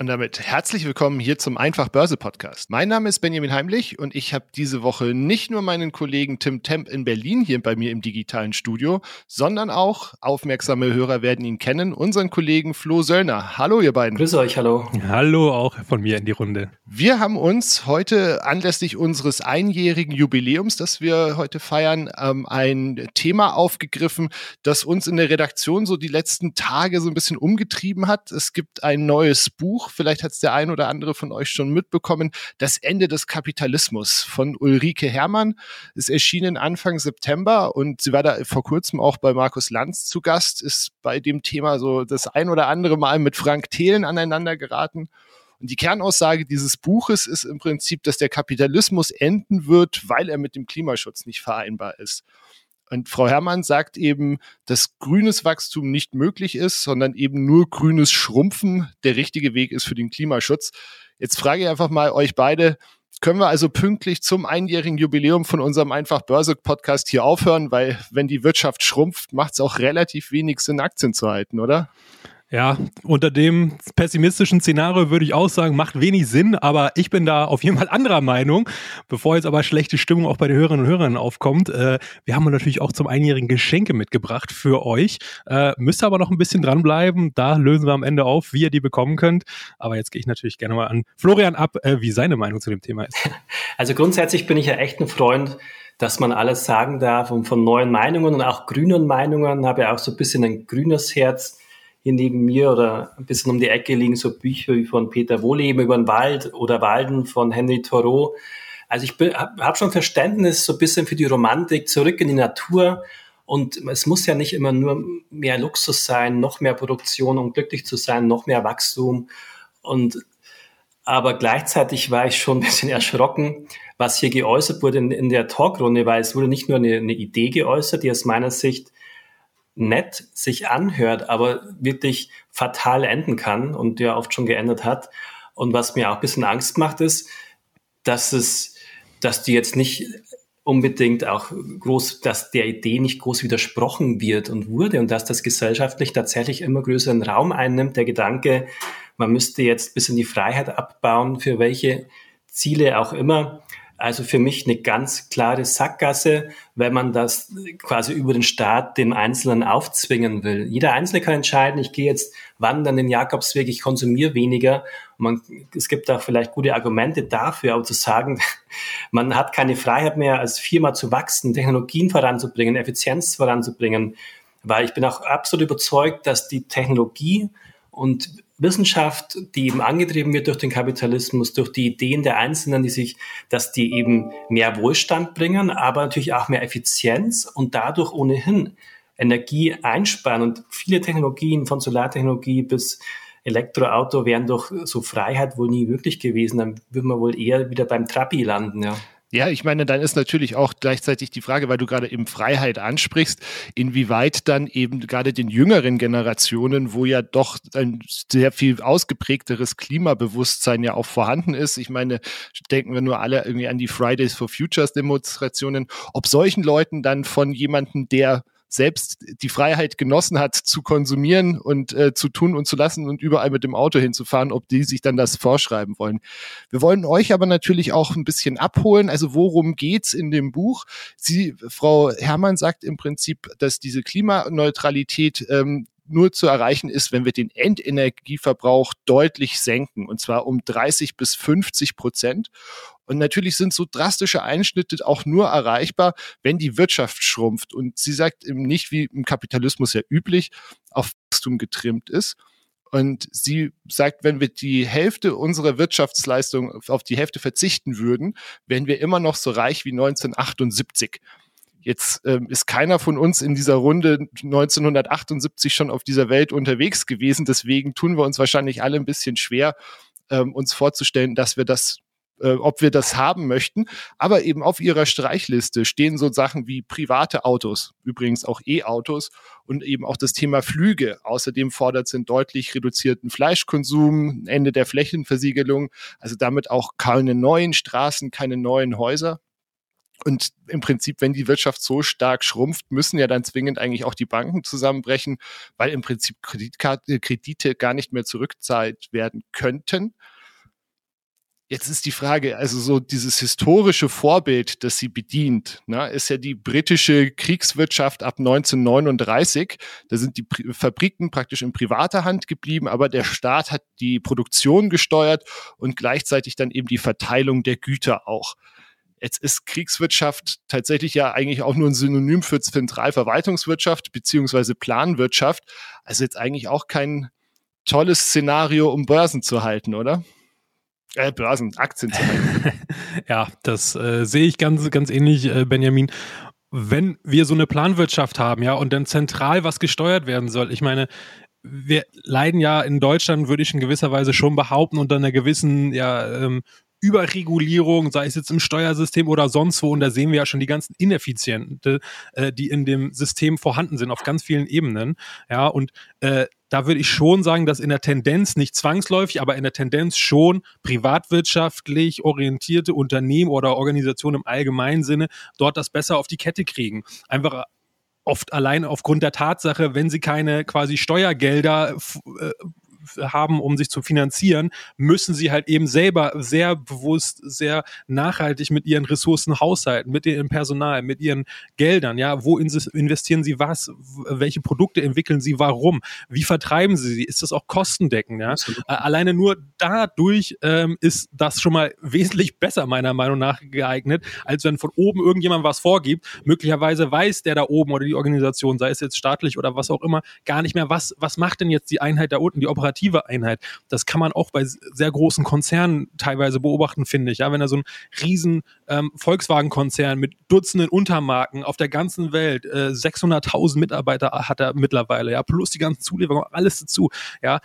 Und damit herzlich willkommen hier zum Einfach Börse Podcast. Mein Name ist Benjamin Heimlich und ich habe diese Woche nicht nur meinen Kollegen Tim Temp in Berlin hier bei mir im digitalen Studio, sondern auch, aufmerksame Hörer werden ihn kennen, unseren Kollegen Flo Söllner. Hallo ihr beiden. Grüße euch, hallo. Hallo auch von mir in die Runde. Wir haben uns heute anlässlich unseres einjährigen Jubiläums, das wir heute feiern, ähm, ein Thema aufgegriffen, das uns in der Redaktion so die letzten Tage so ein bisschen umgetrieben hat. Es gibt ein neues Buch vielleicht hat es der ein oder andere von euch schon mitbekommen, Das Ende des Kapitalismus von Ulrike Herrmann ist erschienen Anfang September und sie war da vor kurzem auch bei Markus Lanz zu Gast, ist bei dem Thema so das ein oder andere Mal mit Frank Thelen aneinander geraten. Und die Kernaussage dieses Buches ist im Prinzip, dass der Kapitalismus enden wird, weil er mit dem Klimaschutz nicht vereinbar ist. Und Frau Herrmann sagt eben, dass grünes Wachstum nicht möglich ist, sondern eben nur grünes Schrumpfen der richtige Weg ist für den Klimaschutz. Jetzt frage ich einfach mal euch beide, können wir also pünktlich zum einjährigen Jubiläum von unserem Einfach Börse Podcast hier aufhören, weil wenn die Wirtschaft schrumpft, macht es auch relativ wenig Sinn, Aktien zu halten, oder? Ja, unter dem pessimistischen Szenario würde ich auch sagen, macht wenig Sinn, aber ich bin da auf jeden Fall anderer Meinung. Bevor jetzt aber schlechte Stimmung auch bei den Hörerinnen und Hörern aufkommt, äh, wir haben natürlich auch zum einjährigen Geschenke mitgebracht für euch. Äh, müsst aber noch ein bisschen dranbleiben, da lösen wir am Ende auf, wie ihr die bekommen könnt. Aber jetzt gehe ich natürlich gerne mal an Florian ab, äh, wie seine Meinung zu dem Thema ist. Also grundsätzlich bin ich ja echt ein Freund, dass man alles sagen darf und von neuen Meinungen und auch grünen Meinungen, habe ja auch so ein bisschen ein grünes Herz hier neben mir oder ein bisschen um die Ecke liegen so Bücher wie von Peter Wohleben über den Wald oder Walden von Henry Thoreau. Also ich habe hab schon Verständnis so ein bisschen für die Romantik, zurück in die Natur. Und es muss ja nicht immer nur mehr Luxus sein, noch mehr Produktion, um glücklich zu sein, noch mehr Wachstum. Und aber gleichzeitig war ich schon ein bisschen erschrocken, was hier geäußert wurde in, in der Talkrunde, weil es wurde nicht nur eine, eine Idee geäußert, die aus meiner Sicht nett sich anhört, aber wirklich fatal enden kann und ja oft schon geändert hat. Und was mir auch ein bisschen Angst macht, ist, dass es, dass die jetzt nicht unbedingt auch groß, dass der Idee nicht groß widersprochen wird und wurde und dass das gesellschaftlich tatsächlich immer größeren Raum einnimmt. Der Gedanke, man müsste jetzt bis in die Freiheit abbauen, für welche Ziele auch immer. Also für mich eine ganz klare Sackgasse, wenn man das quasi über den Staat dem Einzelnen aufzwingen will. Jeder Einzelne kann entscheiden, ich gehe jetzt wandern den Jakobsweg, ich konsumiere weniger. Man, es gibt auch vielleicht gute Argumente dafür, aber zu sagen, man hat keine Freiheit mehr, als Firma zu wachsen, Technologien voranzubringen, Effizienz voranzubringen. Weil ich bin auch absolut überzeugt, dass die Technologie und Wissenschaft, die eben angetrieben wird durch den Kapitalismus, durch die Ideen der Einzelnen, die sich, dass die eben mehr Wohlstand bringen, aber natürlich auch mehr Effizienz und dadurch ohnehin Energie einsparen. Und viele Technologien von Solartechnologie bis Elektroauto wären doch so Freiheit wohl nie wirklich gewesen. Dann würden wir wohl eher wieder beim Trabi landen, ja. Ja, ich meine, dann ist natürlich auch gleichzeitig die Frage, weil du gerade eben Freiheit ansprichst, inwieweit dann eben gerade den jüngeren Generationen, wo ja doch ein sehr viel ausgeprägteres Klimabewusstsein ja auch vorhanden ist. Ich meine, denken wir nur alle irgendwie an die Fridays for Futures Demonstrationen, ob solchen Leuten dann von jemandem, der selbst die Freiheit genossen hat, zu konsumieren und äh, zu tun und zu lassen und überall mit dem Auto hinzufahren, ob die sich dann das vorschreiben wollen. Wir wollen euch aber natürlich auch ein bisschen abholen. Also worum geht's in dem Buch? Sie, Frau Herrmann sagt im Prinzip, dass diese Klimaneutralität ähm, nur zu erreichen ist, wenn wir den Endenergieverbrauch deutlich senken, und zwar um 30 bis 50 Prozent. Und natürlich sind so drastische Einschnitte auch nur erreichbar, wenn die Wirtschaft schrumpft. Und sie sagt eben nicht, wie im Kapitalismus ja üblich, auf Wachstum getrimmt ist. Und sie sagt, wenn wir die Hälfte unserer Wirtschaftsleistung auf die Hälfte verzichten würden, wären wir immer noch so reich wie 1978. Jetzt ähm, ist keiner von uns in dieser Runde 1978 schon auf dieser Welt unterwegs gewesen. Deswegen tun wir uns wahrscheinlich alle ein bisschen schwer, ähm, uns vorzustellen, dass wir das äh, ob wir das haben möchten. Aber eben auf ihrer Streichliste stehen so Sachen wie private Autos, übrigens auch E-Autos und eben auch das Thema Flüge. Außerdem fordert sie einen deutlich reduzierten Fleischkonsum, Ende der Flächenversiegelung, also damit auch keine neuen Straßen, keine neuen Häuser. Und im Prinzip, wenn die Wirtschaft so stark schrumpft, müssen ja dann zwingend eigentlich auch die Banken zusammenbrechen, weil im Prinzip Kreditkarte, Kredite gar nicht mehr zurückzahlt werden könnten. Jetzt ist die Frage, also so dieses historische Vorbild, das sie bedient, ne, ist ja die britische Kriegswirtschaft ab 1939. Da sind die Pri Fabriken praktisch in privater Hand geblieben, aber der Staat hat die Produktion gesteuert und gleichzeitig dann eben die Verteilung der Güter auch. Jetzt ist Kriegswirtschaft tatsächlich ja eigentlich auch nur ein Synonym für Zentralverwaltungswirtschaft beziehungsweise Planwirtschaft. Also jetzt eigentlich auch kein tolles Szenario, um Börsen zu halten, oder? Äh, Börsen, Aktien ja, das äh, sehe ich ganz, ganz ähnlich, äh, Benjamin. Wenn wir so eine Planwirtschaft haben, ja, und dann zentral was gesteuert werden soll, ich meine, wir leiden ja in Deutschland, würde ich in gewisser Weise schon behaupten, unter einer gewissen ja, ähm, Überregulierung, sei es jetzt im Steuersystem oder sonst wo. Und da sehen wir ja schon die ganzen Ineffiziente, äh, die in dem System vorhanden sind, auf ganz vielen Ebenen. Ja, und äh, da würde ich schon sagen, dass in der Tendenz, nicht zwangsläufig, aber in der Tendenz schon privatwirtschaftlich orientierte Unternehmen oder Organisationen im allgemeinen Sinne dort das besser auf die Kette kriegen. Einfach oft allein aufgrund der Tatsache, wenn sie keine quasi Steuergelder äh, haben, um sich zu finanzieren, müssen sie halt eben selber sehr bewusst, sehr nachhaltig mit ihren Ressourcen haushalten, mit ihrem Personal, mit ihren Geldern. Ja, wo investieren sie was? Welche Produkte entwickeln sie? Warum? Wie vertreiben sie sie? Ist das auch kostendeckend? Ja, Absolut. alleine nur dadurch ähm, ist das schon mal wesentlich besser meiner Meinung nach geeignet, als wenn von oben irgendjemand was vorgibt. Möglicherweise weiß der da oben oder die Organisation, sei es jetzt staatlich oder was auch immer, gar nicht mehr, was was macht denn jetzt die Einheit da unten, die Operation operative Einheit. Das kann man auch bei sehr großen Konzernen teilweise beobachten, finde ich. Ja, wenn er so ein riesen ähm, Volkswagen-Konzern mit Dutzenden Untermarken auf der ganzen Welt, äh, 600.000 Mitarbeiter hat er mittlerweile, ja, plus die ganzen Zulieferungen, alles dazu, ja,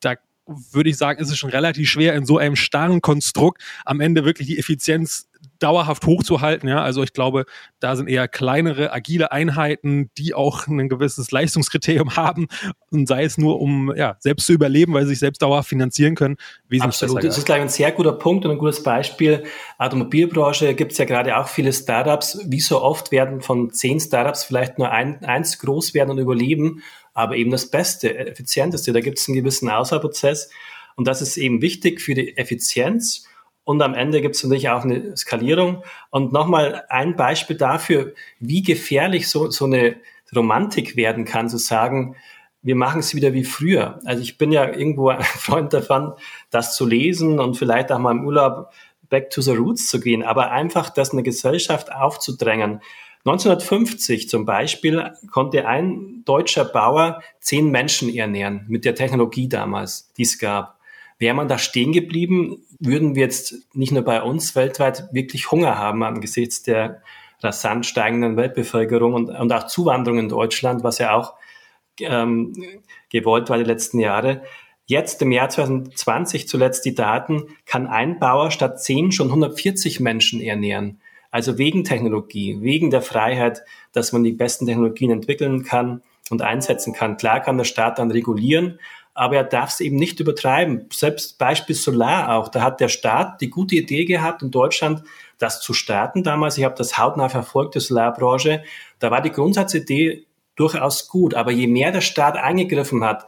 da würde ich sagen, ist es schon relativ schwer, in so einem starren Konstrukt am Ende wirklich die Effizienz dauerhaft hochzuhalten. Ja, also ich glaube, da sind eher kleinere, agile Einheiten, die auch ein gewisses Leistungskriterium haben und sei es nur, um ja, selbst zu überleben, weil sie sich selbst dauerhaft finanzieren können. Absolut, das ist gleich ein sehr guter Punkt und ein gutes Beispiel. Automobilbranche gibt es ja gerade auch viele Startups. Wie so oft werden von zehn Startups vielleicht nur ein, eins groß werden und überleben, aber eben das Beste, effizienteste. Da gibt es einen gewissen Auswahlprozess und das ist eben wichtig für die Effizienz und am Ende gibt es natürlich auch eine Skalierung. Und nochmal ein Beispiel dafür, wie gefährlich so, so eine Romantik werden kann, zu sagen, wir machen es wieder wie früher. Also ich bin ja irgendwo ein Freund davon, das zu lesen und vielleicht auch mal im Urlaub back to the roots zu gehen, aber einfach das eine Gesellschaft aufzudrängen. 1950 zum Beispiel konnte ein deutscher Bauer zehn Menschen ernähren mit der Technologie damals, die es gab. Wäre man da stehen geblieben, würden wir jetzt nicht nur bei uns weltweit wirklich Hunger haben angesichts der rasant steigenden Weltbevölkerung und, und auch Zuwanderung in Deutschland, was ja auch ähm, gewollt war die letzten Jahre. Jetzt im Jahr 2020 zuletzt die Daten, kann ein Bauer statt zehn schon 140 Menschen ernähren. Also wegen Technologie, wegen der Freiheit, dass man die besten Technologien entwickeln kann und einsetzen kann. Klar kann der Staat dann regulieren, aber er darf es eben nicht übertreiben. Selbst Beispiel Solar auch, da hat der Staat die gute Idee gehabt, in Deutschland das zu starten damals. Ich habe das hautnah verfolgt, die Solarbranche. Da war die Grundsatzidee durchaus gut, aber je mehr der Staat eingegriffen hat,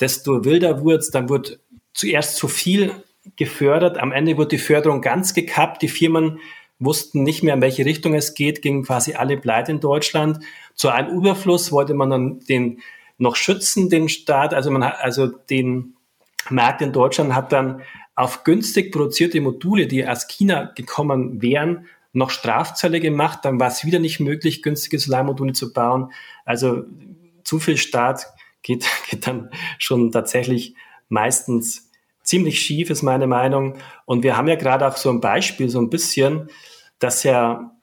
desto wilder wurde es, dann wurde zuerst zu viel gefördert, am Ende wurde die Förderung ganz gekappt, die Firmen wussten nicht mehr, in welche Richtung es geht, gingen quasi alle pleite in Deutschland. Zu einem Überfluss wollte man dann den noch schützen, den Staat. Also man hat, also den Markt in Deutschland hat dann auf günstig produzierte Module, die aus China gekommen wären, noch Strafzölle gemacht. Dann war es wieder nicht möglich, günstige Solarmodule zu bauen. Also zu viel Staat geht, geht dann schon tatsächlich meistens ziemlich schief, ist meine Meinung. Und wir haben ja gerade auch so ein Beispiel, so ein bisschen, dass ja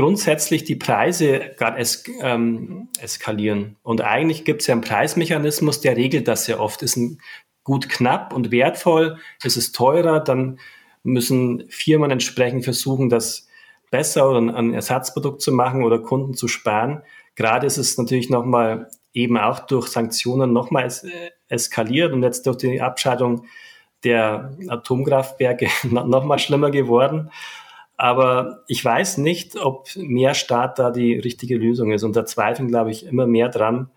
grundsätzlich die Preise gerade es, ähm, eskalieren. Und eigentlich gibt es ja einen Preismechanismus, der regelt das sehr oft. Ist ein gut knapp und wertvoll, ist es teurer, dann müssen Firmen entsprechend versuchen, das besser oder ein Ersatzprodukt zu machen oder Kunden zu sparen. Gerade ist es natürlich nochmal eben auch durch Sanktionen nochmal es, äh, eskaliert und jetzt durch die Abschaltung der Atomkraftwerke nochmal schlimmer geworden. Aber ich weiß nicht, ob mehr Staat da die richtige Lösung ist. Und da zweifeln, glaube ich, immer mehr dran.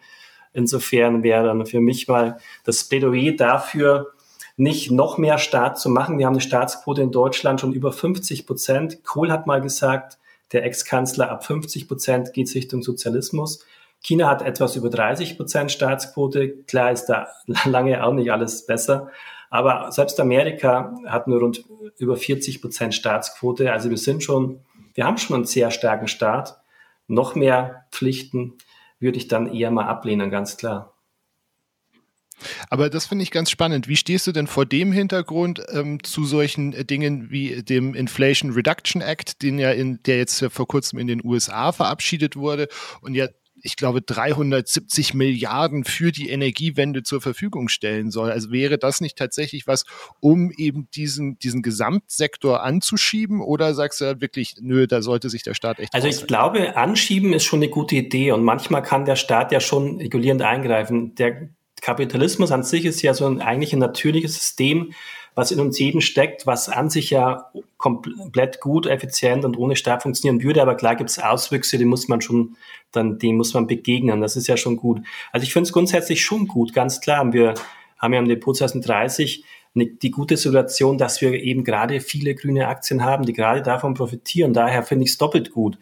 Insofern wäre dann für mich mal das Plädoyer dafür, nicht noch mehr Staat zu machen. Wir haben eine Staatsquote in Deutschland schon über 50 Prozent. Kohl hat mal gesagt, der Ex-Kanzler ab 50 Prozent geht Richtung Sozialismus. China hat etwas über 30 Prozent Staatsquote. Klar ist da lange auch nicht alles besser. Aber selbst Amerika hat nur rund über 40 Prozent Staatsquote. Also wir sind schon, wir haben schon einen sehr starken Staat. Noch mehr Pflichten würde ich dann eher mal ablehnen, ganz klar. Aber das finde ich ganz spannend. Wie stehst du denn vor dem Hintergrund ähm, zu solchen äh, Dingen wie dem Inflation Reduction Act, den ja in, der jetzt vor kurzem in den USA verabschiedet wurde und ja ich glaube, 370 Milliarden für die Energiewende zur Verfügung stellen soll. Also wäre das nicht tatsächlich was, um eben diesen, diesen Gesamtsektor anzuschieben? Oder sagst du wirklich, nö, da sollte sich der Staat echt. Also ich glaube, anschieben ist schon eine gute Idee und manchmal kann der Staat ja schon regulierend eingreifen. Der Kapitalismus an sich ist ja so ein, eigentlich ein natürliches System, was in uns jeden steckt, was an sich ja komplett gut, effizient und ohne Staat funktionieren würde. Aber klar gibt es Auswüchse, die muss man schon, dann, dem muss man begegnen. Das ist ja schon gut. Also ich finde es grundsätzlich schon gut, ganz klar. Wir haben ja im Depot 2030 die gute Situation, dass wir eben gerade viele grüne Aktien haben, die gerade davon profitieren. Daher finde ich es doppelt gut.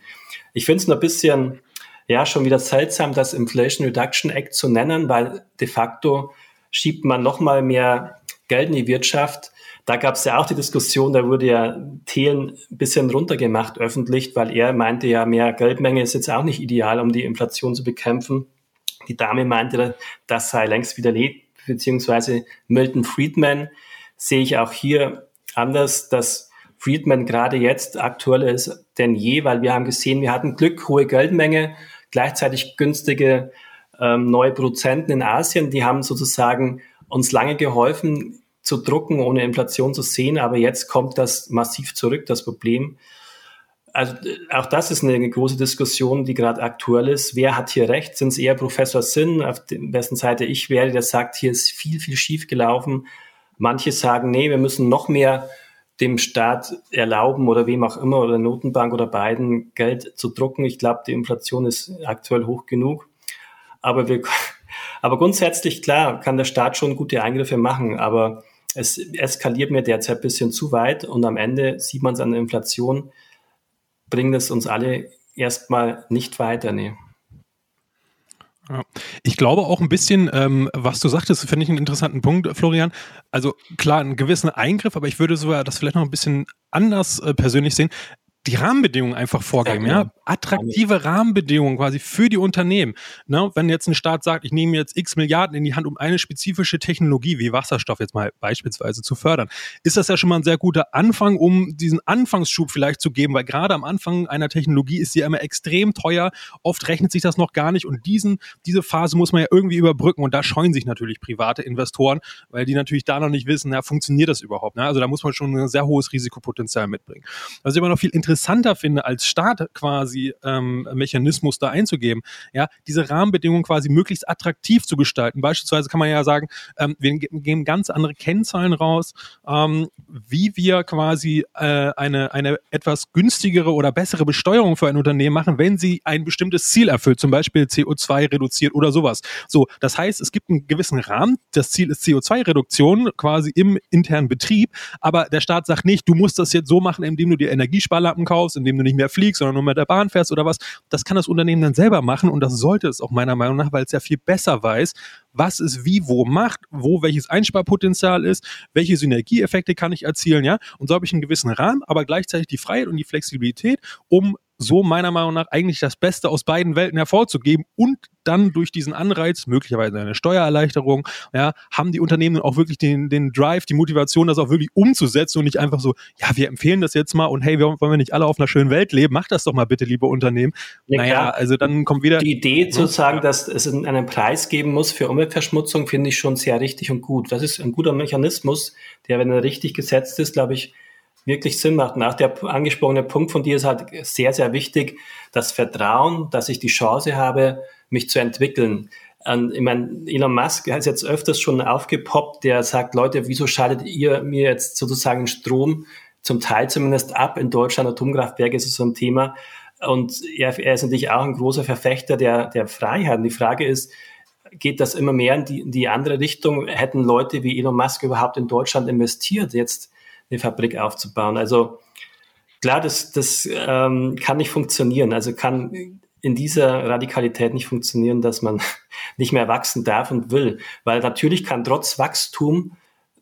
Ich finde es nur ein bisschen ja schon wieder seltsam, das Inflation Reduction Act zu nennen, weil de facto schiebt man noch mal mehr Geld in die Wirtschaft. Da gab es ja auch die Diskussion, da wurde ja Thelen ein bisschen runtergemacht öffentlich, weil er meinte ja, mehr Geldmenge ist jetzt auch nicht ideal, um die Inflation zu bekämpfen. Die Dame meinte, das sei längst widerlegt, beziehungsweise Milton Friedman sehe ich auch hier anders, dass Friedman gerade jetzt aktueller ist denn je, weil wir haben gesehen, wir hatten Glück, hohe Geldmenge, gleichzeitig günstige ähm, neue Produzenten in Asien, die haben sozusagen uns lange geholfen zu drucken, ohne Inflation zu sehen, aber jetzt kommt das massiv zurück, das Problem. Also äh, auch das ist eine große Diskussion, die gerade aktuell ist. Wer hat hier recht? Sind es eher Professor Sinn, auf dessen Seite ich wäre, der sagt, hier ist viel, viel schief gelaufen. Manche sagen, nee, wir müssen noch mehr dem Staat erlauben oder wem auch immer oder Notenbank oder beiden Geld zu drucken. Ich glaube, die Inflation ist aktuell hoch genug. Aber wir, aber grundsätzlich klar kann der Staat schon gute Eingriffe machen, aber es eskaliert mir derzeit ein bisschen zu weit und am Ende sieht man es an der Inflation, bringt es uns alle erstmal nicht weiter. Nee. Ich glaube auch ein bisschen, ähm, was du sagtest, finde ich einen interessanten Punkt, Florian. Also klar, einen gewissen Eingriff, aber ich würde sogar das vielleicht noch ein bisschen anders äh, persönlich sehen die Rahmenbedingungen einfach vorgeben, ja, ja? Attraktive Rahmenbedingungen quasi für die Unternehmen. Ne? Wenn jetzt ein Staat sagt, ich nehme jetzt x Milliarden in die Hand, um eine spezifische Technologie wie Wasserstoff jetzt mal beispielsweise zu fördern, ist das ja schon mal ein sehr guter Anfang, um diesen Anfangsschub vielleicht zu geben, weil gerade am Anfang einer Technologie ist sie ja immer extrem teuer, oft rechnet sich das noch gar nicht und diesen, diese Phase muss man ja irgendwie überbrücken und da scheuen sich natürlich private Investoren, weil die natürlich da noch nicht wissen, ja, funktioniert das überhaupt? Ne? Also da muss man schon ein sehr hohes Risikopotenzial mitbringen. Ich immer noch viel interessanter interessanter finde, als Staat quasi ähm, Mechanismus da einzugeben, ja, diese Rahmenbedingungen quasi möglichst attraktiv zu gestalten. Beispielsweise kann man ja sagen, ähm, wir geben ganz andere Kennzahlen raus, ähm, wie wir quasi äh, eine, eine etwas günstigere oder bessere Besteuerung für ein Unternehmen machen, wenn sie ein bestimmtes Ziel erfüllt, zum Beispiel CO2 reduziert oder sowas. So, das heißt, es gibt einen gewissen Rahmen. Das Ziel ist CO2-Reduktion quasi im internen Betrieb, aber der Staat sagt nicht, du musst das jetzt so machen, indem du dir Energiesparlampen Karten kaufst, indem du nicht mehr fliegst, sondern nur mit der Bahn fährst oder was. Das kann das Unternehmen dann selber machen und das sollte es auch meiner Meinung nach, weil es ja viel besser weiß, was es wie wo macht, wo welches Einsparpotenzial ist, welche Synergieeffekte kann ich erzielen, ja. Und so habe ich einen gewissen Rahmen, aber gleichzeitig die Freiheit und die Flexibilität, um so meiner Meinung nach eigentlich das Beste aus beiden Welten hervorzugeben und dann durch diesen Anreiz, möglicherweise eine Steuererleichterung, ja, haben die Unternehmen auch wirklich den, den Drive, die Motivation, das auch wirklich umzusetzen und nicht einfach so, ja, wir empfehlen das jetzt mal und hey, wollen wir nicht alle auf einer schönen Welt leben, macht das doch mal bitte, liebe Unternehmen. Ja, naja, klar. also dann kommt wieder. Die Idee zu sagen, dass es einen Preis geben muss für Umweltverschmutzung, finde ich schon sehr richtig und gut. Das ist ein guter Mechanismus, der, wenn er richtig gesetzt ist, glaube ich, wirklich Sinn macht. Und auch der angesprochene Punkt von dir ist halt sehr, sehr wichtig, das Vertrauen, dass ich die Chance habe, mich zu entwickeln. Und ich meine, Elon Musk hat jetzt öfters schon aufgepoppt, der sagt, Leute, wieso schaltet ihr mir jetzt sozusagen Strom zum Teil zumindest ab? In Deutschland Atomkraftwerke ist so ein Thema. Und er, er ist natürlich auch ein großer Verfechter der, der Freiheit. Und die Frage ist, geht das immer mehr in die, in die andere Richtung? Hätten Leute wie Elon Musk überhaupt in Deutschland investiert, jetzt eine Fabrik aufzubauen? Also klar, das, das ähm, kann nicht funktionieren. Also kann in dieser Radikalität nicht funktionieren, dass man nicht mehr wachsen darf und will. Weil natürlich kann trotz Wachstum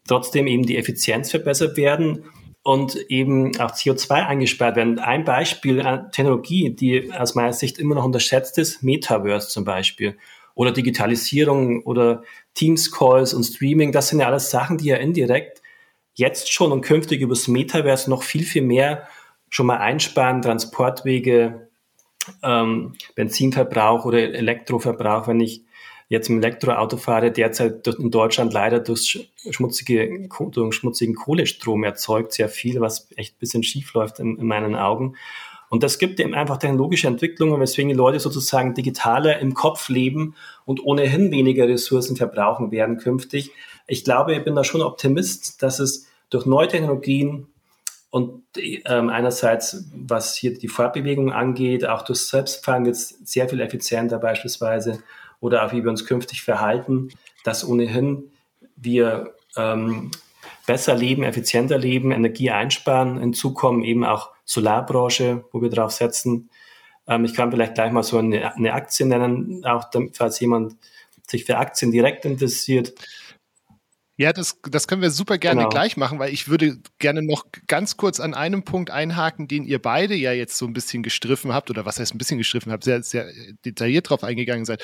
trotzdem eben die Effizienz verbessert werden und eben auch CO2 eingespart werden. Ein Beispiel an Technologie, die aus meiner Sicht immer noch unterschätzt ist, Metaverse zum Beispiel oder Digitalisierung oder Teams Calls und Streaming, das sind ja alles Sachen, die ja indirekt jetzt schon und künftig übers Metaverse noch viel, viel mehr schon mal einsparen, Transportwege, ähm, Benzinverbrauch oder Elektroverbrauch, wenn ich jetzt im Elektroauto fahre, derzeit in Deutschland leider durch, schmutzige, durch schmutzigen Kohlestrom erzeugt, sehr viel, was echt ein bisschen schief läuft in, in meinen Augen. Und das gibt eben einfach technologische Entwicklungen, weswegen die Leute sozusagen digitaler im Kopf leben und ohnehin weniger Ressourcen verbrauchen werden künftig. Ich glaube, ich bin da schon Optimist, dass es durch neue Technologien und ähm, einerseits, was hier die Fortbewegung angeht, auch durch Selbstfahren es sehr viel effizienter beispielsweise oder auch wie wir uns künftig verhalten, dass ohnehin wir ähm, besser leben, effizienter leben, Energie einsparen. Hinzu kommen eben auch Solarbranche, wo wir drauf setzen. Ähm, ich kann vielleicht gleich mal so eine, eine Aktie nennen, auch falls jemand sich für Aktien direkt interessiert. Ja, das, das können wir super gerne genau. gleich machen, weil ich würde gerne noch ganz kurz an einem Punkt einhaken, den ihr beide ja jetzt so ein bisschen gestriffen habt, oder was heißt ein bisschen gestriffen habt, sehr, sehr detailliert drauf eingegangen seid.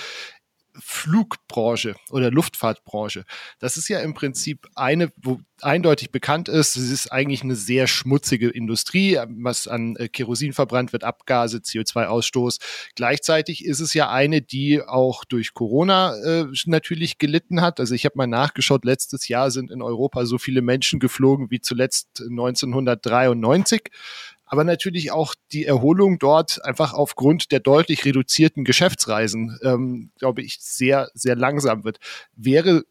Flugbranche oder Luftfahrtbranche. Das ist ja im Prinzip eine, wo eindeutig bekannt ist, es ist eigentlich eine sehr schmutzige Industrie, was an äh, Kerosin verbrannt wird, Abgase, CO2-Ausstoß. Gleichzeitig ist es ja eine, die auch durch Corona äh, natürlich gelitten hat. Also ich habe mal nachgeschaut, letztes Jahr sind in Europa so viele Menschen geflogen wie zuletzt 1993 aber natürlich auch die Erholung dort einfach aufgrund der deutlich reduzierten Geschäftsreisen, ähm, glaube ich, sehr, sehr langsam wird. Wäre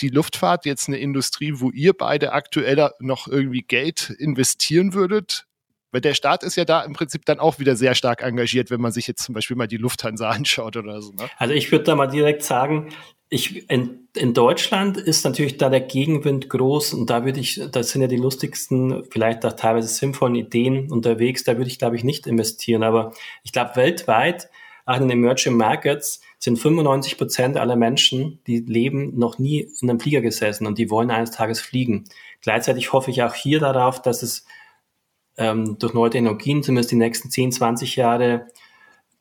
die Luftfahrt jetzt eine Industrie, wo ihr beide aktuell noch irgendwie Geld investieren würdet? Weil der Staat ist ja da im Prinzip dann auch wieder sehr stark engagiert, wenn man sich jetzt zum Beispiel mal die Lufthansa anschaut oder so. Ne? Also ich würde da mal direkt sagen, ich, in Deutschland ist natürlich da der Gegenwind groß und da würde ich, da sind ja die lustigsten, vielleicht auch teilweise sinnvollen Ideen unterwegs, da würde ich glaube ich nicht investieren, aber ich glaube weltweit, auch in den Emerging Markets, sind 95 Prozent aller Menschen, die leben, noch nie in einem Flieger gesessen und die wollen eines Tages fliegen. Gleichzeitig hoffe ich auch hier darauf, dass es ähm, durch neue Technologien zumindest die nächsten 10, 20 Jahre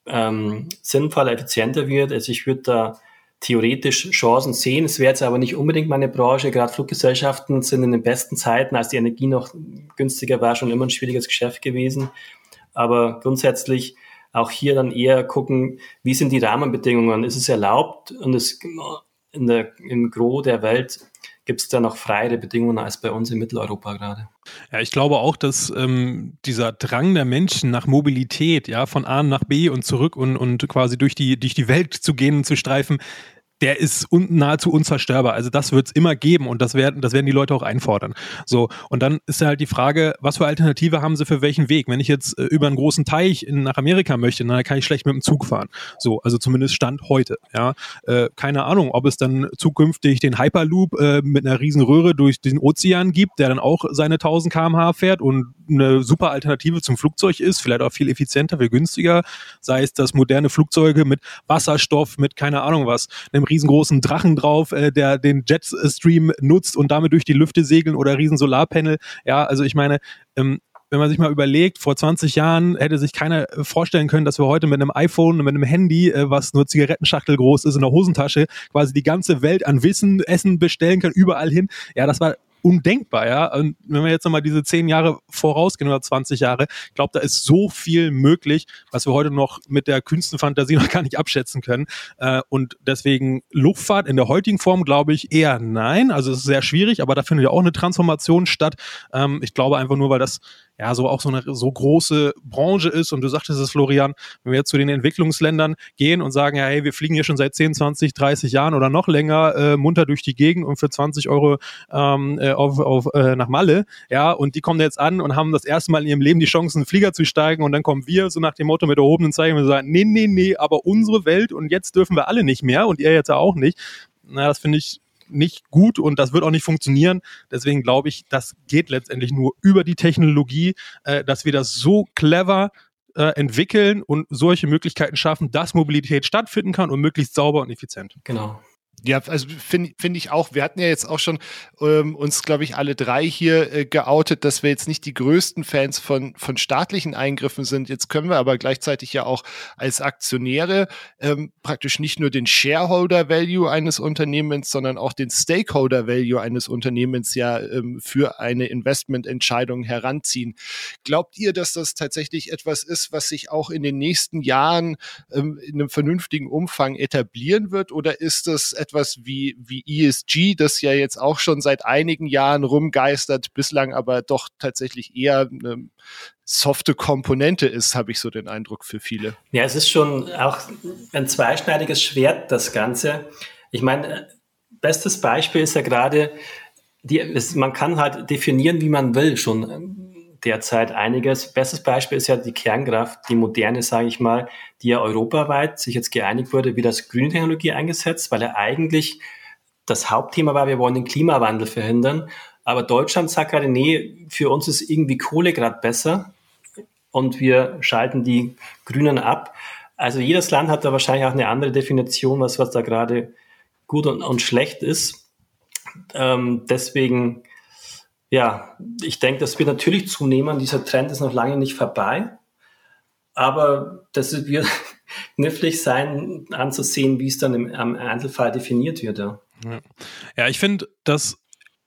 ähm, sinnvoller, effizienter wird. Also ich würde da theoretisch Chancen sehen. Es wäre jetzt aber nicht unbedingt meine Branche. Gerade Fluggesellschaften sind in den besten Zeiten, als die Energie noch günstiger war, schon immer ein schwieriges Geschäft gewesen. Aber grundsätzlich auch hier dann eher gucken, wie sind die Rahmenbedingungen? Ist es erlaubt? Und es in der, im Gros der Welt gibt es da noch freiere Bedingungen als bei uns in Mitteleuropa gerade. Ja, ich glaube auch, dass ähm, dieser Drang der Menschen nach Mobilität, ja, von A nach B und zurück und, und quasi durch die, durch die Welt zu gehen und zu streifen, der ist un nahezu unzerstörbar. Also das wird es immer geben und das werden, das werden die Leute auch einfordern. So, und dann ist halt die Frage, was für Alternative haben sie für welchen Weg? Wenn ich jetzt äh, über einen großen Teich in, nach Amerika möchte, dann kann ich schlecht mit dem Zug fahren. So, also zumindest Stand heute. Ja, äh, keine Ahnung, ob es dann zukünftig den Hyperloop äh, mit einer riesen Röhre durch den Ozean gibt, der dann auch seine 1000 km/h fährt und eine super Alternative zum Flugzeug ist, vielleicht auch viel effizienter, viel günstiger, sei es das moderne Flugzeuge mit Wasserstoff, mit keine Ahnung was, einem riesengroßen Drachen drauf, äh, der den Jetstream nutzt und damit durch die Lüfte segeln oder riesen Solarpanel. Ja, also ich meine, ähm, wenn man sich mal überlegt, vor 20 Jahren hätte sich keiner vorstellen können, dass wir heute mit einem iPhone mit einem Handy, äh, was nur Zigarettenschachtel groß ist, in der Hosentasche, quasi die ganze Welt an Wissen, Essen bestellen können, überall hin. Ja, das war undenkbar, ja. Und wenn wir jetzt nochmal diese zehn Jahre vorausgehen oder 20 Jahre, ich glaube, da ist so viel möglich, was wir heute noch mit der kühnsten Fantasie noch gar nicht abschätzen können. Äh, und deswegen Luftfahrt in der heutigen Form, glaube ich, eher nein. Also es ist sehr schwierig, aber da findet ja auch eine Transformation statt. Ähm, ich glaube einfach nur, weil das ja so auch so eine so große Branche ist und du sagtest es, Florian, wenn wir jetzt zu den Entwicklungsländern gehen und sagen, ja, hey, wir fliegen hier schon seit 10, 20, 30 Jahren oder noch länger äh, munter durch die Gegend und für 20 Euro ähm, äh, auf, auf, äh, nach Malle, ja, und die kommen jetzt an und haben das erste Mal in ihrem Leben die Chance, einen Flieger zu steigen und dann kommen wir so nach dem Motto mit erhobenen Zeichen und sagen, nee, nee, nee, aber unsere Welt und jetzt dürfen wir alle nicht mehr und ihr jetzt auch nicht. Na, das finde ich nicht gut und das wird auch nicht funktionieren. Deswegen glaube ich, das geht letztendlich nur über die Technologie, äh, dass wir das so clever äh, entwickeln und solche Möglichkeiten schaffen, dass Mobilität stattfinden kann und möglichst sauber und effizient. Genau. Ja, also finde find ich auch. Wir hatten ja jetzt auch schon ähm, uns, glaube ich, alle drei hier äh, geoutet, dass wir jetzt nicht die größten Fans von, von staatlichen Eingriffen sind. Jetzt können wir aber gleichzeitig ja auch als Aktionäre ähm, praktisch nicht nur den Shareholder Value eines Unternehmens, sondern auch den Stakeholder Value eines Unternehmens ja ähm, für eine Investmententscheidung heranziehen. Glaubt ihr, dass das tatsächlich etwas ist, was sich auch in den nächsten Jahren ähm, in einem vernünftigen Umfang etablieren wird? Oder ist das etwas wie, wie ESG, das ja jetzt auch schon seit einigen Jahren rumgeistert, bislang aber doch tatsächlich eher eine softe Komponente ist, habe ich so den Eindruck für viele. Ja, es ist schon auch ein zweischneidiges Schwert, das Ganze. Ich meine, bestes Beispiel ist ja gerade, die, es, man kann halt definieren, wie man will, schon derzeit einiges. Bestes Beispiel ist ja die Kernkraft, die moderne, sage ich mal, die ja europaweit sich jetzt geeinigt wurde, wie das grüne Technologie eingesetzt, weil ja eigentlich das Hauptthema war, wir wollen den Klimawandel verhindern. Aber Deutschland sagt gerade, nee, für uns ist irgendwie Kohle gerade besser und wir schalten die Grünen ab. Also jedes Land hat da wahrscheinlich auch eine andere Definition, was, was da gerade gut und, und schlecht ist. Ähm, deswegen ja, ich denke, das wird natürlich zunehmen. Dieser Trend ist noch lange nicht vorbei. Aber das wird knifflig sein, anzusehen, wie es dann im, am Einzelfall definiert wird. Ja, ja ich finde, dass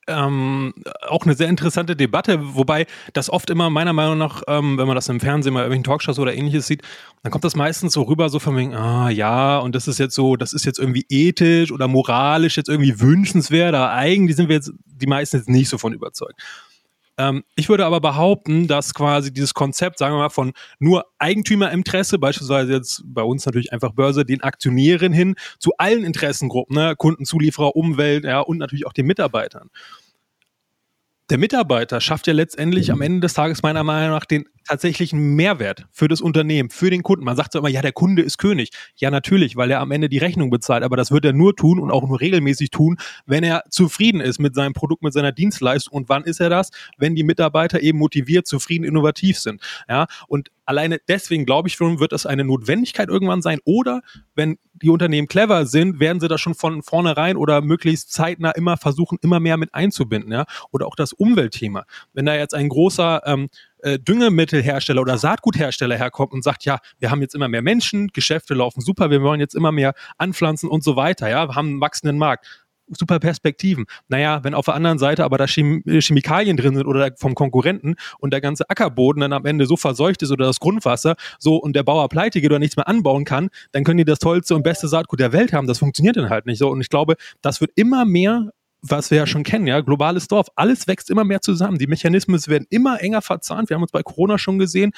ähm, auch eine sehr interessante Debatte, wobei das oft immer meiner Meinung nach, ähm, wenn man das im Fernsehen mal irgendwelchen Talkshows oder ähnliches sieht, dann kommt das meistens so rüber, so von wegen, ah ja, und das ist jetzt so, das ist jetzt irgendwie ethisch oder moralisch jetzt irgendwie wünschenswert, aber eigentlich sind wir jetzt die meisten jetzt nicht so von überzeugt. Ähm, ich würde aber behaupten, dass quasi dieses Konzept, sagen wir mal, von nur Eigentümerinteresse, beispielsweise jetzt bei uns natürlich einfach Börse, den Aktionären hin, zu allen Interessengruppen, ne, Kunden, Zulieferer, Umwelt, ja, und natürlich auch den Mitarbeitern der Mitarbeiter schafft ja letztendlich am Ende des Tages meiner Meinung nach den tatsächlichen Mehrwert für das Unternehmen, für den Kunden. Man sagt so immer, ja, der Kunde ist König. Ja, natürlich, weil er am Ende die Rechnung bezahlt, aber das wird er nur tun und auch nur regelmäßig tun, wenn er zufrieden ist mit seinem Produkt, mit seiner Dienstleistung. Und wann ist er das? Wenn die Mitarbeiter eben motiviert, zufrieden, innovativ sind. Ja, und alleine deswegen glaube ich, wird das eine Notwendigkeit irgendwann sein. Oder wenn die Unternehmen clever sind, werden sie das schon von vornherein oder möglichst zeitnah immer versuchen, immer mehr mit einzubinden. Ja? Oder auch das Umweltthema. Wenn da jetzt ein großer ähm, äh, Düngemittelhersteller oder Saatguthersteller herkommt und sagt, ja, wir haben jetzt immer mehr Menschen, Geschäfte laufen super, wir wollen jetzt immer mehr anpflanzen und so weiter, ja, wir haben einen wachsenden Markt super Perspektiven. Naja, wenn auf der anderen Seite aber da äh, Chemikalien drin sind oder vom Konkurrenten und der ganze Ackerboden dann am Ende so verseucht ist oder das Grundwasser so und der Bauer pleite geht oder nichts mehr anbauen kann, dann können die das tollste und beste Saatgut der Welt haben. Das funktioniert dann halt nicht so. Und ich glaube, das wird immer mehr was wir ja schon kennen, ja, globales Dorf, alles wächst immer mehr zusammen. Die Mechanismen werden immer enger verzahnt. Wir haben uns bei Corona schon gesehen.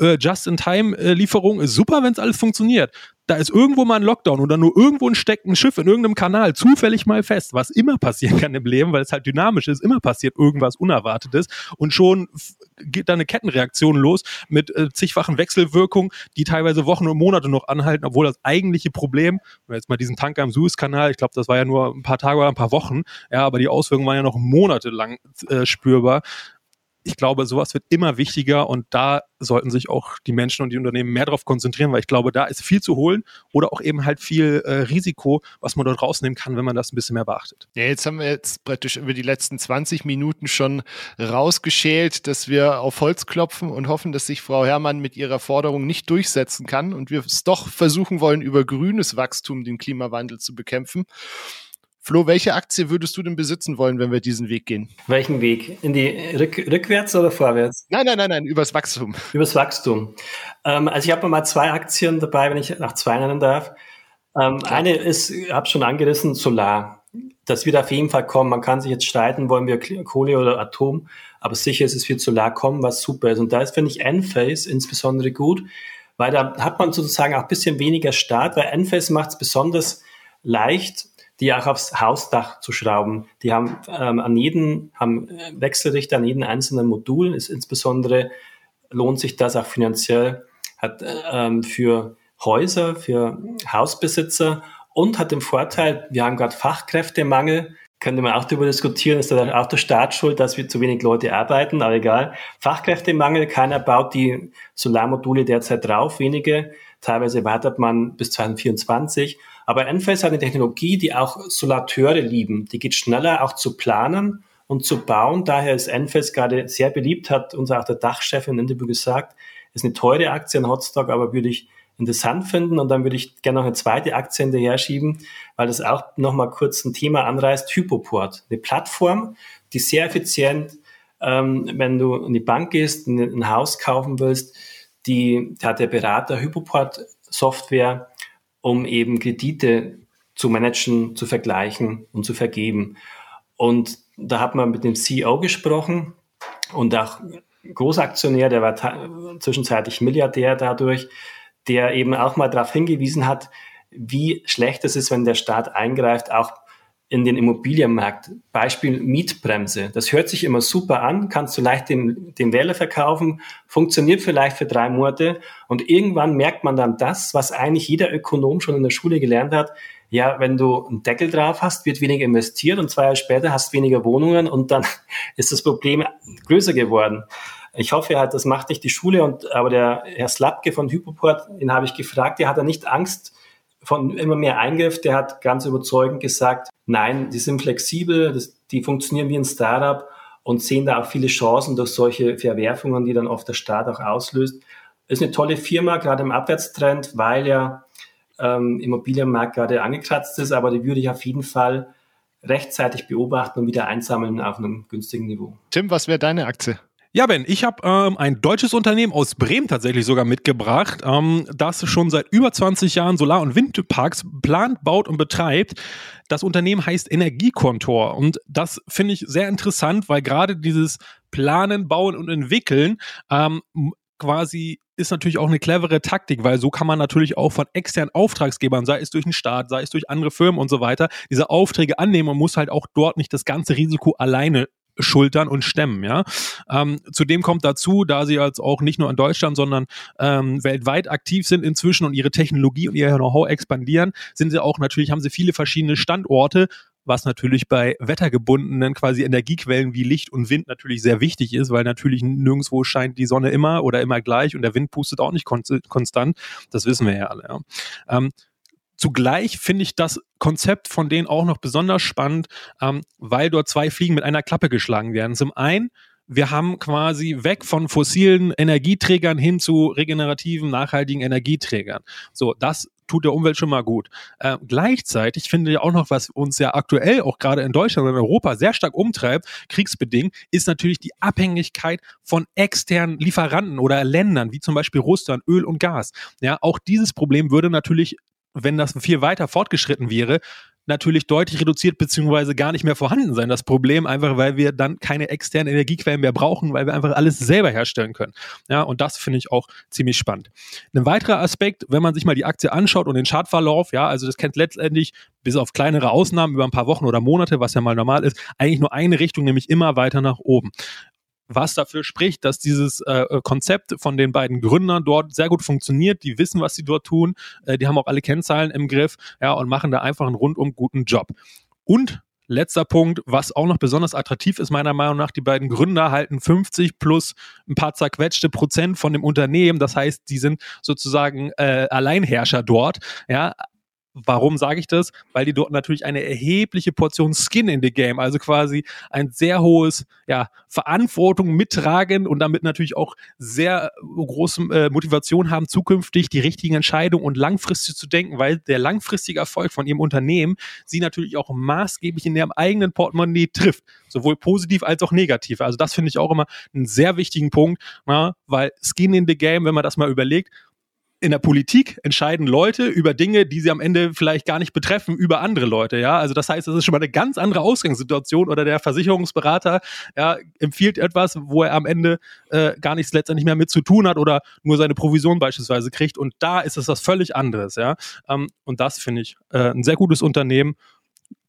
Äh, Just-in-Time-Lieferung ist super, wenn es alles funktioniert. Da ist irgendwo mal ein Lockdown oder nur irgendwo ein steckt ein Schiff in irgendeinem Kanal zufällig mal fest, was immer passieren kann im Leben, weil es halt dynamisch ist, immer passiert irgendwas Unerwartetes und schon geht da eine Kettenreaktion los mit äh, zigfachen Wechselwirkungen, die teilweise Wochen und Monate noch anhalten, obwohl das eigentliche Problem, wenn wir jetzt mal diesen Tanker im Suezkanal, ich glaube, das war ja nur ein paar Tage oder ein paar Wochen, ja, aber die Auswirkungen waren ja noch monatelang äh, spürbar ich glaube, sowas wird immer wichtiger und da sollten sich auch die Menschen und die Unternehmen mehr darauf konzentrieren, weil ich glaube, da ist viel zu holen oder auch eben halt viel äh, Risiko, was man dort rausnehmen kann, wenn man das ein bisschen mehr beachtet. Ja, jetzt haben wir jetzt praktisch über die letzten 20 Minuten schon rausgeschält, dass wir auf Holz klopfen und hoffen, dass sich Frau Herrmann mit ihrer Forderung nicht durchsetzen kann und wir es doch versuchen wollen, über grünes Wachstum den Klimawandel zu bekämpfen. Flo, welche Aktie würdest du denn besitzen wollen, wenn wir diesen Weg gehen? Welchen Weg? In die Rück rückwärts oder vorwärts? Nein, nein, nein, nein, übers Wachstum. Übers Wachstum. Ähm, also ich habe mal zwei Aktien dabei, wenn ich nach zwei nennen darf. Ähm, eine ist, ich habe schon angerissen, Solar. Das wird auf jeden Fall kommen. Man kann sich jetzt streiten, wollen wir Kohle oder Atom, aber sicher ist es wird Solar kommen, was super ist. Und da ist, finde ich, Enphase insbesondere gut, weil da hat man sozusagen auch ein bisschen weniger Start, weil Enphase macht es besonders leicht, die auch aufs Hausdach zu schrauben. Die haben ähm, an jedem, haben Wechselrichter an jedem einzelnen Modul, ist insbesondere lohnt sich das auch finanziell, hat ähm, für Häuser, für Hausbesitzer und hat den Vorteil, wir haben gerade Fachkräftemangel, könnte man auch darüber diskutieren, ist da auch der Staat schuld, dass wir zu wenig Leute arbeiten, aber egal. Fachkräftemangel, keiner baut die Solarmodule derzeit drauf, wenige. Teilweise wartet man bis 2024. Aber Enphase hat eine Technologie, die auch Solateure lieben. Die geht schneller auch zu planen und zu bauen. Daher ist Enphase gerade sehr beliebt, hat uns auch der Dachchef in Interview gesagt. Ist eine teure Aktie, ein Hotstock, aber würde ich interessant finden. Und dann würde ich gerne noch eine zweite Aktie hinterher schieben, weil das auch nochmal kurz ein Thema anreißt. Hypoport, eine Plattform, die sehr effizient, ähm, wenn du in die Bank gehst, ein, ein Haus kaufen willst, die, die hat der Berater Hypoport Software, um eben Kredite zu managen, zu vergleichen und zu vergeben. Und da hat man mit dem CEO gesprochen und auch Großaktionär, der war zwischenzeitlich Milliardär dadurch, der eben auch mal darauf hingewiesen hat, wie schlecht es ist, wenn der Staat eingreift, auch in den Immobilienmarkt. Beispiel Mietbremse. Das hört sich immer super an, kannst du leicht den, den Wähler verkaufen, funktioniert vielleicht für drei Monate und irgendwann merkt man dann das, was eigentlich jeder Ökonom schon in der Schule gelernt hat. Ja, wenn du einen Deckel drauf hast, wird weniger investiert und zwei Jahre später hast weniger Wohnungen und dann ist das Problem größer geworden. Ich hoffe halt, das macht nicht die Schule. Und aber der Herr Slapke von Hypoport, den habe ich gefragt, der hat da nicht Angst von immer mehr Eingriff. Der hat ganz überzeugend gesagt, nein, die sind flexibel, das, die funktionieren wie ein Startup und sehen da auch viele Chancen durch solche Verwerfungen, die dann oft der Staat auch auslöst. Ist eine tolle Firma, gerade im Abwärtstrend, weil ja ähm, Immobilienmarkt gerade angekratzt ist, aber die würde ich auf jeden Fall rechtzeitig beobachten und wieder einsammeln auf einem günstigen Niveau. Tim, was wäre deine Aktie? Ja, Ben, ich habe ähm, ein deutsches Unternehmen aus Bremen tatsächlich sogar mitgebracht, ähm, das schon seit über 20 Jahren Solar- und Windparks plant, baut und betreibt. Das Unternehmen heißt Energiekontor und das finde ich sehr interessant, weil gerade dieses Planen, Bauen und Entwickeln ähm, quasi ist natürlich auch eine clevere Taktik, weil so kann man natürlich auch von externen Auftragsgebern, sei es durch den Staat, sei es durch andere Firmen und so weiter, diese Aufträge annehmen und muss halt auch dort nicht das ganze Risiko alleine schultern und stemmen. Ja? Ähm, zudem kommt dazu, da sie jetzt auch nicht nur in Deutschland, sondern ähm, weltweit aktiv sind inzwischen und ihre Technologie und ihr Know-how expandieren, sind sie auch natürlich, haben sie viele verschiedene Standorte, was natürlich bei wettergebundenen quasi Energiequellen wie Licht und Wind natürlich sehr wichtig ist, weil natürlich nirgendwo scheint die Sonne immer oder immer gleich und der Wind pustet auch nicht konstant. Das wissen wir ja alle. Ja. Ähm, Zugleich finde ich das Konzept von denen auch noch besonders spannend, ähm, weil dort zwei Fliegen mit einer Klappe geschlagen werden. Zum einen, wir haben quasi weg von fossilen Energieträgern hin zu regenerativen, nachhaltigen Energieträgern. So, das tut der Umwelt schon mal gut. Äh, gleichzeitig finde ich auch noch, was uns ja aktuell auch gerade in Deutschland und in Europa sehr stark umtreibt, kriegsbedingt, ist natürlich die Abhängigkeit von externen Lieferanten oder Ländern, wie zum Beispiel Russland, Öl und Gas. Ja, auch dieses Problem würde natürlich wenn das viel weiter fortgeschritten wäre, natürlich deutlich reduziert beziehungsweise gar nicht mehr vorhanden sein. Das Problem einfach, weil wir dann keine externen Energiequellen mehr brauchen, weil wir einfach alles selber herstellen können. Ja, und das finde ich auch ziemlich spannend. Ein weiterer Aspekt, wenn man sich mal die Aktie anschaut und den Chartverlauf, ja, also das kennt letztendlich bis auf kleinere Ausnahmen über ein paar Wochen oder Monate, was ja mal normal ist, eigentlich nur eine Richtung, nämlich immer weiter nach oben was dafür spricht, dass dieses äh, Konzept von den beiden Gründern dort sehr gut funktioniert. Die wissen, was sie dort tun. Äh, die haben auch alle Kennzahlen im Griff ja, und machen da einfach einen rundum guten Job. Und letzter Punkt, was auch noch besonders attraktiv ist, meiner Meinung nach, die beiden Gründer halten 50 plus ein paar zerquetschte Prozent von dem Unternehmen. Das heißt, die sind sozusagen äh, Alleinherrscher dort. Ja, Warum sage ich das? Weil die dort natürlich eine erhebliche Portion Skin in the Game, also quasi ein sehr hohes, ja, Verantwortung mittragen und damit natürlich auch sehr große äh, Motivation haben, zukünftig die richtigen Entscheidungen und langfristig zu denken, weil der langfristige Erfolg von ihrem Unternehmen sie natürlich auch maßgeblich in ihrem eigenen Portemonnaie trifft, sowohl positiv als auch negativ. Also das finde ich auch immer einen sehr wichtigen Punkt, na, weil Skin in the Game, wenn man das mal überlegt, in der Politik entscheiden Leute über Dinge, die sie am Ende vielleicht gar nicht betreffen, über andere Leute, ja. Also das heißt, das ist schon mal eine ganz andere Ausgangssituation oder der Versicherungsberater ja, empfiehlt etwas, wo er am Ende äh, gar nichts letztendlich mehr mit zu tun hat oder nur seine Provision beispielsweise kriegt. Und da ist es was völlig anderes, ja. Ähm, und das finde ich äh, ein sehr gutes Unternehmen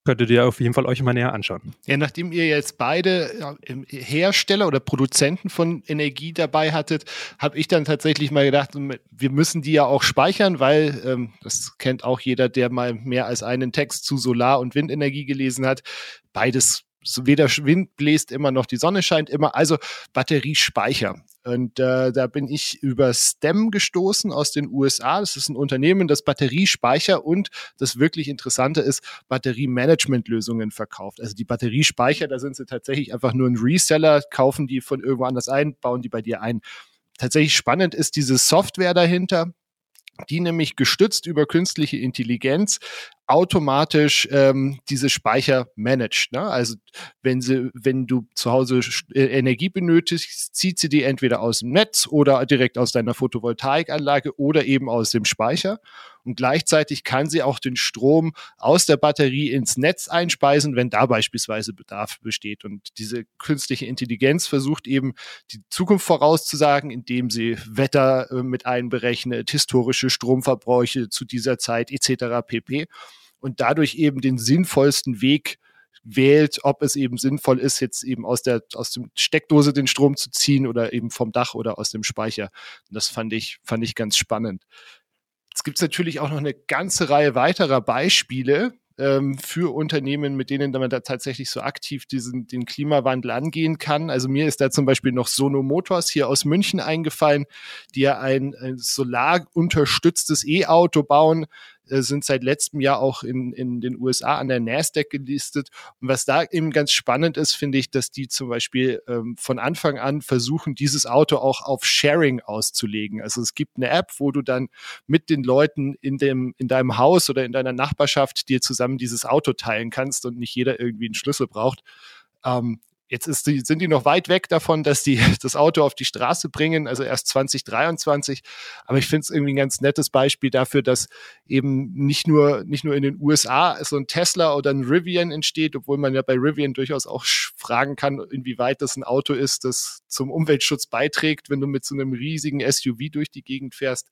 könntet ihr auf jeden Fall euch mal näher anschauen. Ja, nachdem ihr jetzt beide Hersteller oder Produzenten von Energie dabei hattet, habe ich dann tatsächlich mal gedacht, wir müssen die ja auch speichern, weil ähm, das kennt auch jeder, der mal mehr als einen Text zu Solar- und Windenergie gelesen hat. Beides weder Wind bläst immer noch die Sonne scheint immer, also Batteriespeicher. Und äh, da bin ich über STEM gestoßen aus den USA. Das ist ein Unternehmen, das Batteriespeicher und das wirklich Interessante ist, Batteriemanagementlösungen verkauft. Also die Batteriespeicher, da sind sie tatsächlich einfach nur ein Reseller, kaufen die von irgendwo anders ein, bauen die bei dir ein. Tatsächlich spannend ist diese Software dahinter die nämlich gestützt über künstliche Intelligenz automatisch ähm, diese Speicher managt. Ne? Also wenn sie, wenn du zu Hause äh, Energie benötigst, zieht sie die entweder aus dem Netz oder direkt aus deiner Photovoltaikanlage oder eben aus dem Speicher. Und gleichzeitig kann sie auch den Strom aus der Batterie ins Netz einspeisen, wenn da beispielsweise Bedarf besteht. Und diese künstliche Intelligenz versucht eben die Zukunft vorauszusagen, indem sie Wetter äh, mit einberechnet, historische Stromverbräuche zu dieser Zeit etc. pp und dadurch eben den sinnvollsten Weg wählt, ob es eben sinnvoll ist, jetzt eben aus der aus dem Steckdose den Strom zu ziehen oder eben vom Dach oder aus dem Speicher. Und das fand ich fand ich ganz spannend. Es gibt natürlich auch noch eine ganze Reihe weiterer Beispiele ähm, für Unternehmen, mit denen man da tatsächlich so aktiv diesen den Klimawandel angehen kann. Also mir ist da zum Beispiel noch Sono Motors hier aus München eingefallen, die ja ein, ein solarunterstütztes E-Auto bauen, sind seit letztem Jahr auch in, in den USA an der NASDAQ gelistet. Und was da eben ganz spannend ist, finde ich, dass die zum Beispiel ähm, von Anfang an versuchen, dieses Auto auch auf Sharing auszulegen. Also es gibt eine App, wo du dann mit den Leuten in dem, in deinem Haus oder in deiner Nachbarschaft dir zusammen dieses Auto teilen kannst und nicht jeder irgendwie einen Schlüssel braucht. Ähm, Jetzt ist die, sind die noch weit weg davon, dass die das Auto auf die Straße bringen, also erst 2023. Aber ich finde es irgendwie ein ganz nettes Beispiel dafür, dass eben nicht nur, nicht nur in den USA so ein Tesla oder ein Rivian entsteht, obwohl man ja bei Rivian durchaus auch fragen kann, inwieweit das ein Auto ist, das zum Umweltschutz beiträgt, wenn du mit so einem riesigen SUV durch die Gegend fährst.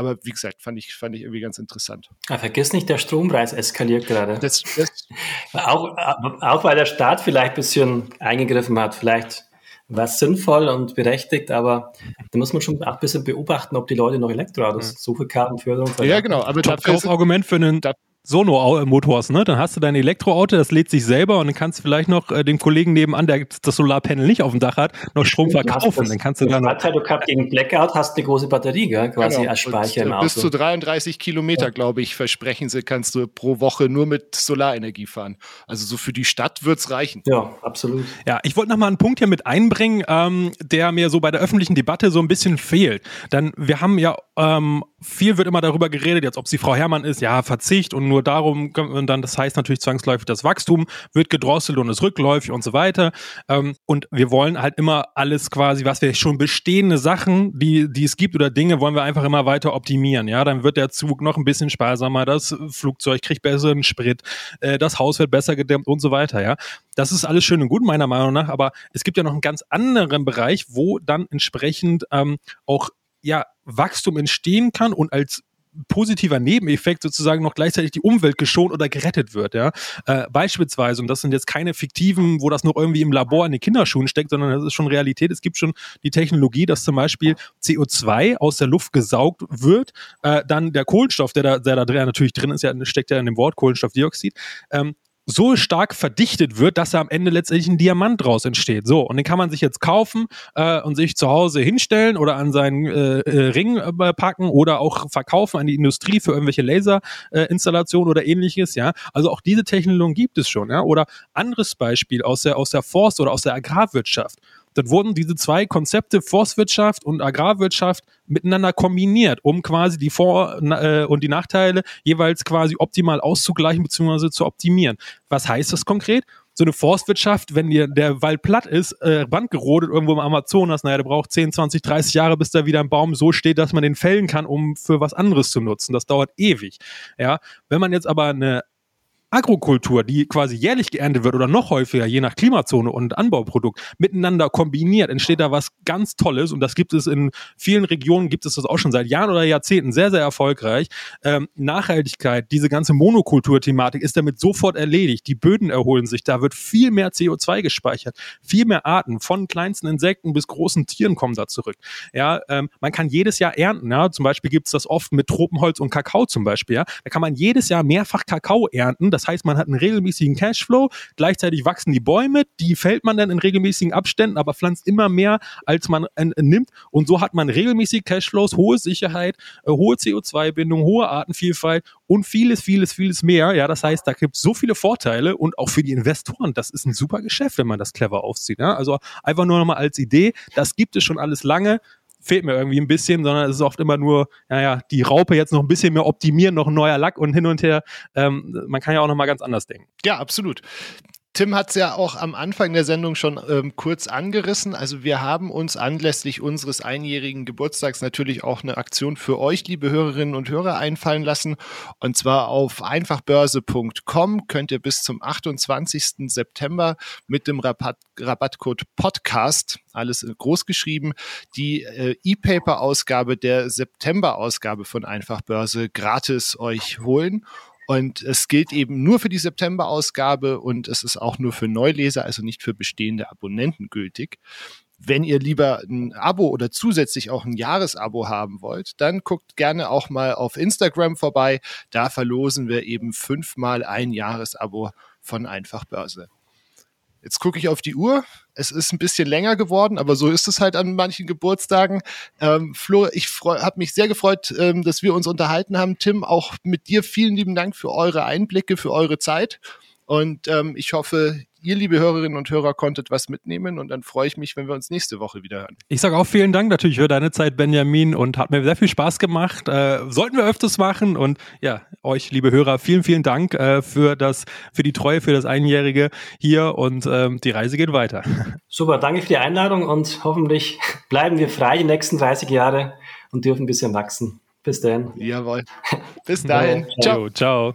Aber wie gesagt, fand ich, fand ich irgendwie ganz interessant. Ja, vergiss nicht, der Strompreis eskaliert gerade. Das, das auch, auch weil der Staat vielleicht ein bisschen eingegriffen hat, vielleicht war es sinnvoll und berechtigt, aber da muss man schon auch ein bisschen beobachten, ob die Leute noch Elektroautos, mhm. Suchekartenförderung. Ja, genau. Aber das Argument für einen Sono-Motors, ne? Dann hast du dein Elektroauto, das lädt sich selber und dann kannst du vielleicht noch äh, dem Kollegen nebenan, der das Solarpanel nicht auf dem Dach hat, noch Strom verkaufen. dann kannst du dann noch. Du gehabt gegen Blackout hast eine große Batterie, gell? quasi genau. als Speicher und, im Auto. Bis zu 33 Kilometer, ja. glaube ich, versprechen sie, kannst du pro Woche nur mit Solarenergie fahren. Also so für die Stadt wird's reichen. Ja, absolut. Ja, ich wollte noch mal einen Punkt hier mit einbringen, ähm, der mir so bei der öffentlichen Debatte so ein bisschen fehlt. Dann wir haben ja ähm, viel wird immer darüber geredet, jetzt ob sie Frau Herrmann ist, ja, Verzicht und nur darum, und dann, das heißt natürlich zwangsläufig, das Wachstum wird gedrosselt und ist rückläufig und so weiter. Ähm, und wir wollen halt immer alles quasi, was wir schon bestehende Sachen, die, die es gibt oder Dinge, wollen wir einfach immer weiter optimieren. Ja, dann wird der Zug noch ein bisschen sparsamer, das Flugzeug kriegt besseren Sprit, äh, das Haus wird besser gedämmt und so weiter. Ja, das ist alles schön und gut meiner Meinung nach, aber es gibt ja noch einen ganz anderen Bereich, wo dann entsprechend ähm, auch ja, Wachstum entstehen kann und als positiver Nebeneffekt sozusagen noch gleichzeitig die Umwelt geschont oder gerettet wird. Ja? Äh, beispielsweise, und das sind jetzt keine fiktiven, wo das noch irgendwie im Labor in den Kinderschuhen steckt, sondern das ist schon Realität. Es gibt schon die Technologie, dass zum Beispiel CO2 aus der Luft gesaugt wird, äh, dann der Kohlenstoff, der da, der da drin, natürlich drin ist, ja, steckt ja in dem Wort Kohlenstoffdioxid, ähm, so stark verdichtet wird, dass da am Ende letztendlich ein Diamant draus entsteht. So, und den kann man sich jetzt kaufen äh, und sich zu Hause hinstellen oder an seinen äh, äh, Ring äh, packen oder auch verkaufen an die Industrie für irgendwelche Laserinstallationen äh, oder ähnliches. Ja, also auch diese Technologie gibt es schon. Ja, oder anderes Beispiel aus der aus der Forst oder aus der Agrarwirtschaft dann wurden diese zwei Konzepte Forstwirtschaft und Agrarwirtschaft miteinander kombiniert, um quasi die Vor- äh, und die Nachteile jeweils quasi optimal auszugleichen bzw. zu optimieren. Was heißt das konkret? so eine Forstwirtschaft, wenn dir der Wald platt ist, äh, Band gerodet irgendwo im Amazonas, naja, der braucht 10, 20, 30 Jahre, bis da wieder ein Baum so steht, dass man den fällen kann, um für was anderes zu nutzen. Das dauert ewig. Ja, wenn man jetzt aber eine Agrokultur, die quasi jährlich geerntet wird oder noch häufiger, je nach Klimazone und Anbauprodukt, miteinander kombiniert, entsteht da was ganz Tolles. Und das gibt es in vielen Regionen, gibt es das auch schon seit Jahren oder Jahrzehnten sehr, sehr erfolgreich. Ähm, Nachhaltigkeit, diese ganze Monokultur-Thematik ist damit sofort erledigt. Die Böden erholen sich, da wird viel mehr CO2 gespeichert, viel mehr Arten, von kleinsten Insekten bis großen Tieren kommen da zurück. Ja, ähm, man kann jedes Jahr ernten. Ja? Zum Beispiel gibt es das oft mit Tropenholz und Kakao zum Beispiel. Ja? Da kann man jedes Jahr mehrfach Kakao ernten. Das heißt, man hat einen regelmäßigen Cashflow, gleichzeitig wachsen die Bäume, die fällt man dann in regelmäßigen Abständen, aber pflanzt immer mehr, als man nimmt. Und so hat man regelmäßig Cashflows, hohe Sicherheit, äh, hohe CO2-Bindung, hohe Artenvielfalt und vieles, vieles, vieles mehr. Ja, das heißt, da gibt es so viele Vorteile und auch für die Investoren, das ist ein super Geschäft, wenn man das clever aufzieht. Ja? Also einfach nur nochmal als Idee, das gibt es schon alles lange fehlt mir irgendwie ein bisschen, sondern es ist oft immer nur, naja, die Raupe jetzt noch ein bisschen mehr optimieren, noch ein neuer Lack und hin und her. Ähm, man kann ja auch noch mal ganz anders denken. Ja, absolut. Tim hat es ja auch am Anfang der Sendung schon ähm, kurz angerissen. Also wir haben uns anlässlich unseres einjährigen Geburtstags natürlich auch eine Aktion für euch, liebe Hörerinnen und Hörer, einfallen lassen. Und zwar auf einfachbörse.com könnt ihr bis zum 28. September mit dem Rabatt, Rabattcode Podcast, alles groß geschrieben, die äh, E-Paper-Ausgabe der September-Ausgabe von Einfachbörse gratis euch holen. Und es gilt eben nur für die September-Ausgabe und es ist auch nur für Neuleser, also nicht für bestehende Abonnenten gültig. Wenn ihr lieber ein Abo oder zusätzlich auch ein Jahresabo haben wollt, dann guckt gerne auch mal auf Instagram vorbei. Da verlosen wir eben fünfmal ein Jahresabo von Einfachbörse. Jetzt gucke ich auf die Uhr. Es ist ein bisschen länger geworden, aber so ist es halt an manchen Geburtstagen. Ähm, Flo, ich habe mich sehr gefreut, ähm, dass wir uns unterhalten haben. Tim, auch mit dir vielen lieben Dank für eure Einblicke, für eure Zeit. Und ähm, ich hoffe, ihr, liebe Hörerinnen und Hörer, konntet was mitnehmen und dann freue ich mich, wenn wir uns nächste Woche wieder hören. Ich sage auch vielen Dank natürlich für deine Zeit, Benjamin, und hat mir sehr viel Spaß gemacht. Äh, sollten wir öfters machen und ja, euch, liebe Hörer, vielen, vielen Dank äh, für das, für die Treue, für das Einjährige hier und ähm, die Reise geht weiter. Super, danke für die Einladung und hoffentlich bleiben wir frei die nächsten 30 Jahre und dürfen ein bisschen wachsen. Bis dahin. Jawohl. Bis dahin. ciao. ciao.